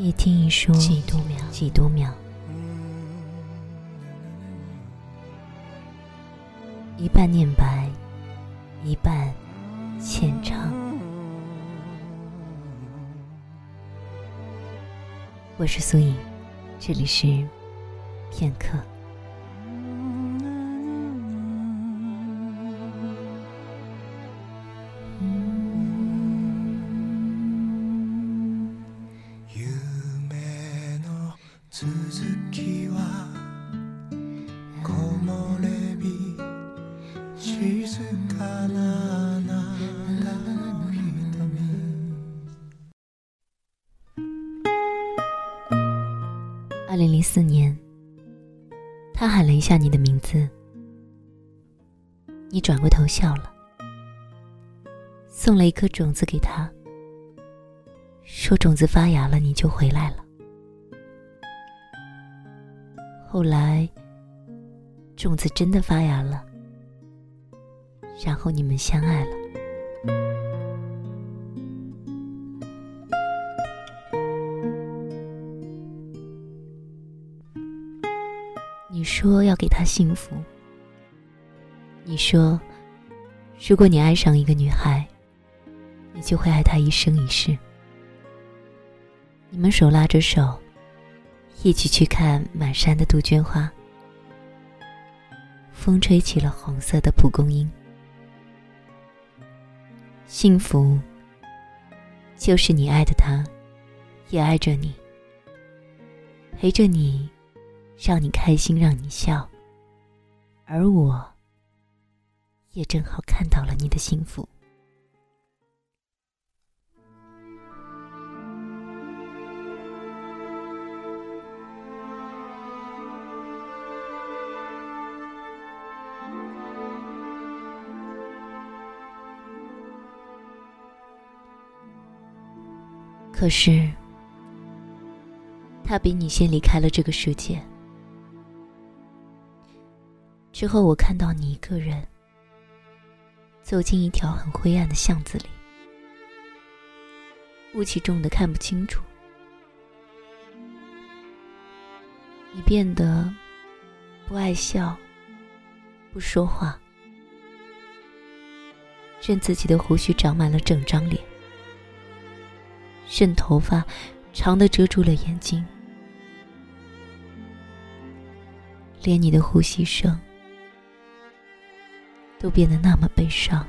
一听一说，几多秒，几多秒，一半念白，一半浅唱。我是苏颖，这里是片刻。他喊了一下你的名字，你转过头笑了，送了一颗种子给他，说种子发芽了，你就回来了。后来，种子真的发芽了，然后你们相爱了。你说要给她幸福。你说，如果你爱上一个女孩，你就会爱她一生一世。你们手拉着手，一起去看满山的杜鹃花。风吹起了红色的蒲公英。幸福，就是你爱的他，也爱着你，陪着你。让你开心，让你笑，而我也正好看到了你的幸福。可是，他比你先离开了这个世界。之后，我看到你一个人走进一条很灰暗的巷子里，雾气重的看不清楚。你变得不爱笑，不说话，任自己的胡须长满了整张脸，任头发长的遮住了眼睛，连你的呼吸声。都变得那么悲伤。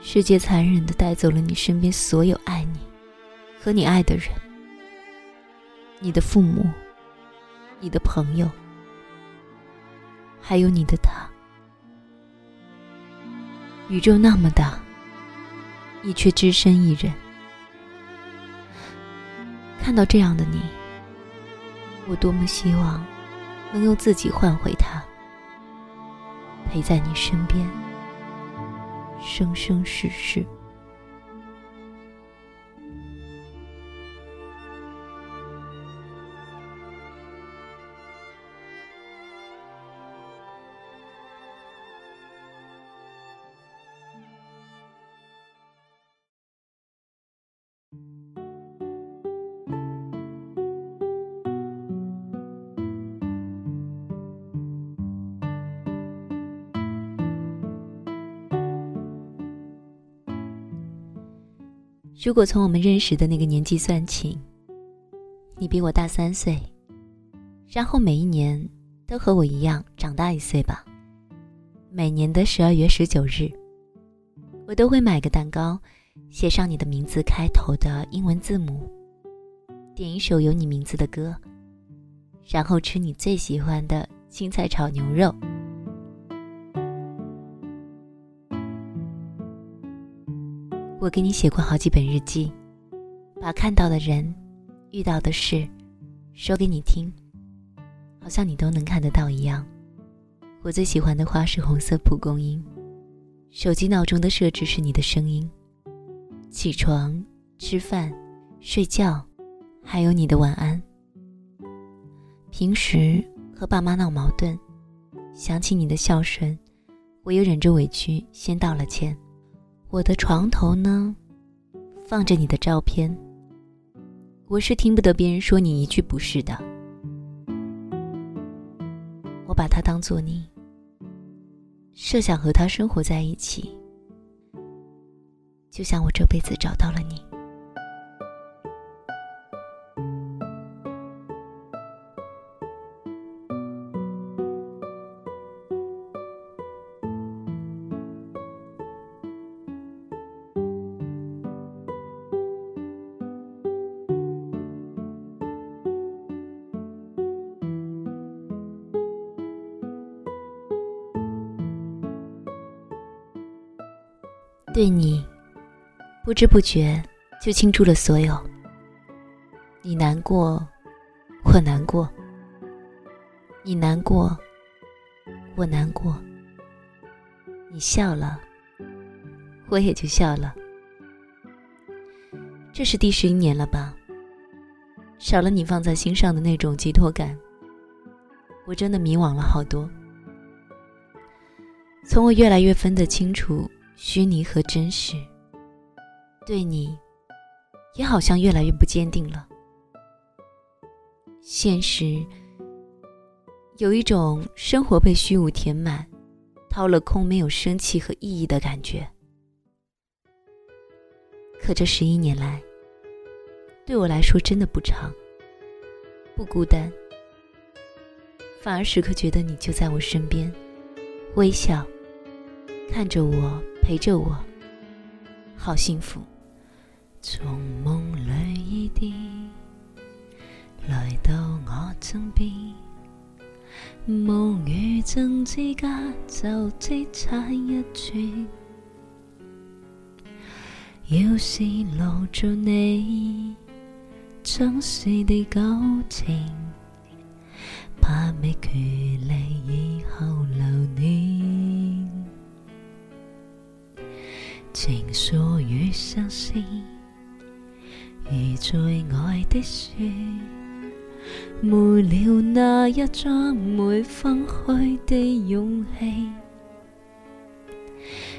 世界残忍的带走了你身边所有爱你和你爱的人，你的父母，你的朋友，还有你的他。宇宙那么大，你却只身一人。看到这样的你，我多么希望。能用自己换回他，陪在你身边，生生世世。如果从我们认识的那个年纪算起，你比我大三岁，然后每一年都和我一样长大一岁吧。每年的十二月十九日，我都会买个蛋糕，写上你的名字开头的英文字母，点一首有你名字的歌，然后吃你最喜欢的青菜炒牛肉。我给你写过好几本日记，把看到的人、遇到的事说给你听，好像你都能看得到一样。我最喜欢的花是红色蒲公英，手机闹钟的设置是你的声音，起床、吃饭、睡觉，还有你的晚安。平时和爸妈闹矛盾，想起你的孝顺，我又忍着委屈先道了歉。我的床头呢，放着你的照片，我是听不得别人说你一句不是的。我把它当做你，设想和他生活在一起，就像我这辈子找到了你。对你，不知不觉就倾注了所有。你难过，我难过；你难过，我难过；你笑了，我也就笑了。这是第十一年了吧？少了你放在心上的那种寄托感，我真的迷惘了好多。从我越来越分得清楚。虚拟和真实，对你，也好像越来越不坚定了。现实，有一种生活被虚无填满、掏了空、没有生气和意义的感觉。可这十一年来，对我来说真的不长，不孤单，反而时刻觉得你就在我身边，微笑，看着我。陪着我，好幸福。从梦里一啲来到我身边，梦与真之间就只差一寸。要是留住你，真实的旧情，怕未距离以后留念。情愫与相思，如最爱的书，没了那一张没分开的勇气。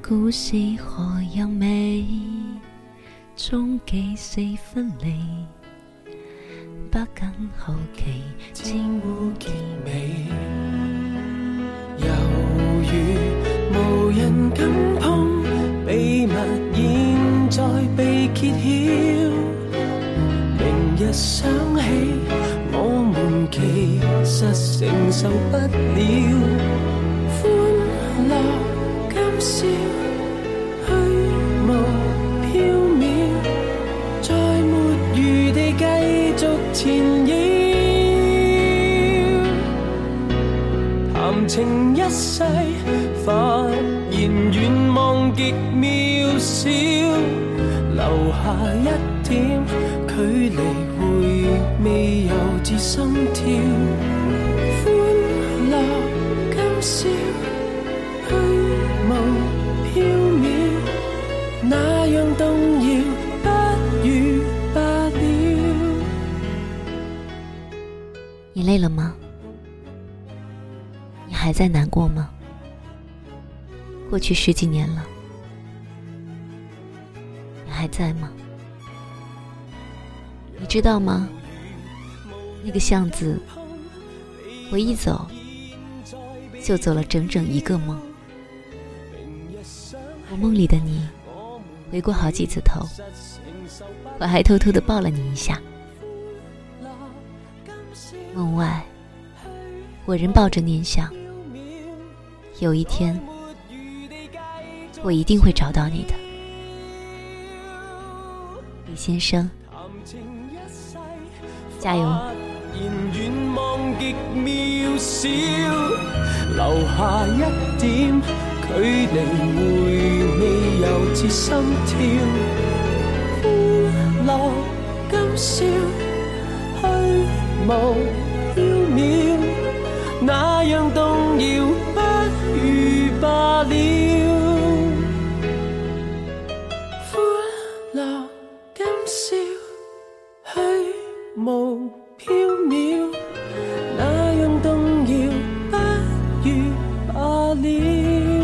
故事何有美？终几四分离，不敢好奇，千古结尾，犹如无人敢碰。秘密现在被揭晓，明日想起，我们其实承受不了。欢乐今宵，虚无缥缈，再没余地继续缠绕，谈情一世，现愿望极。少留下一点距离，回味犹自心跳。欢乐今宵，虚无缥缈，那样动摇，不如罢了。你累了吗？你还在难过吗？过去十几年了。你还在吗？你知道吗？那个巷子，我一走就走了整整一个梦。我梦里的你，回过好几次头，我还偷偷的抱了你一下。梦外，我仍抱着念想，有一天，我一定会找到你的。李先生，加油！言远望极渺小留下一点距离，回味犹似心跳。欢乐今宵，虚无，阿里。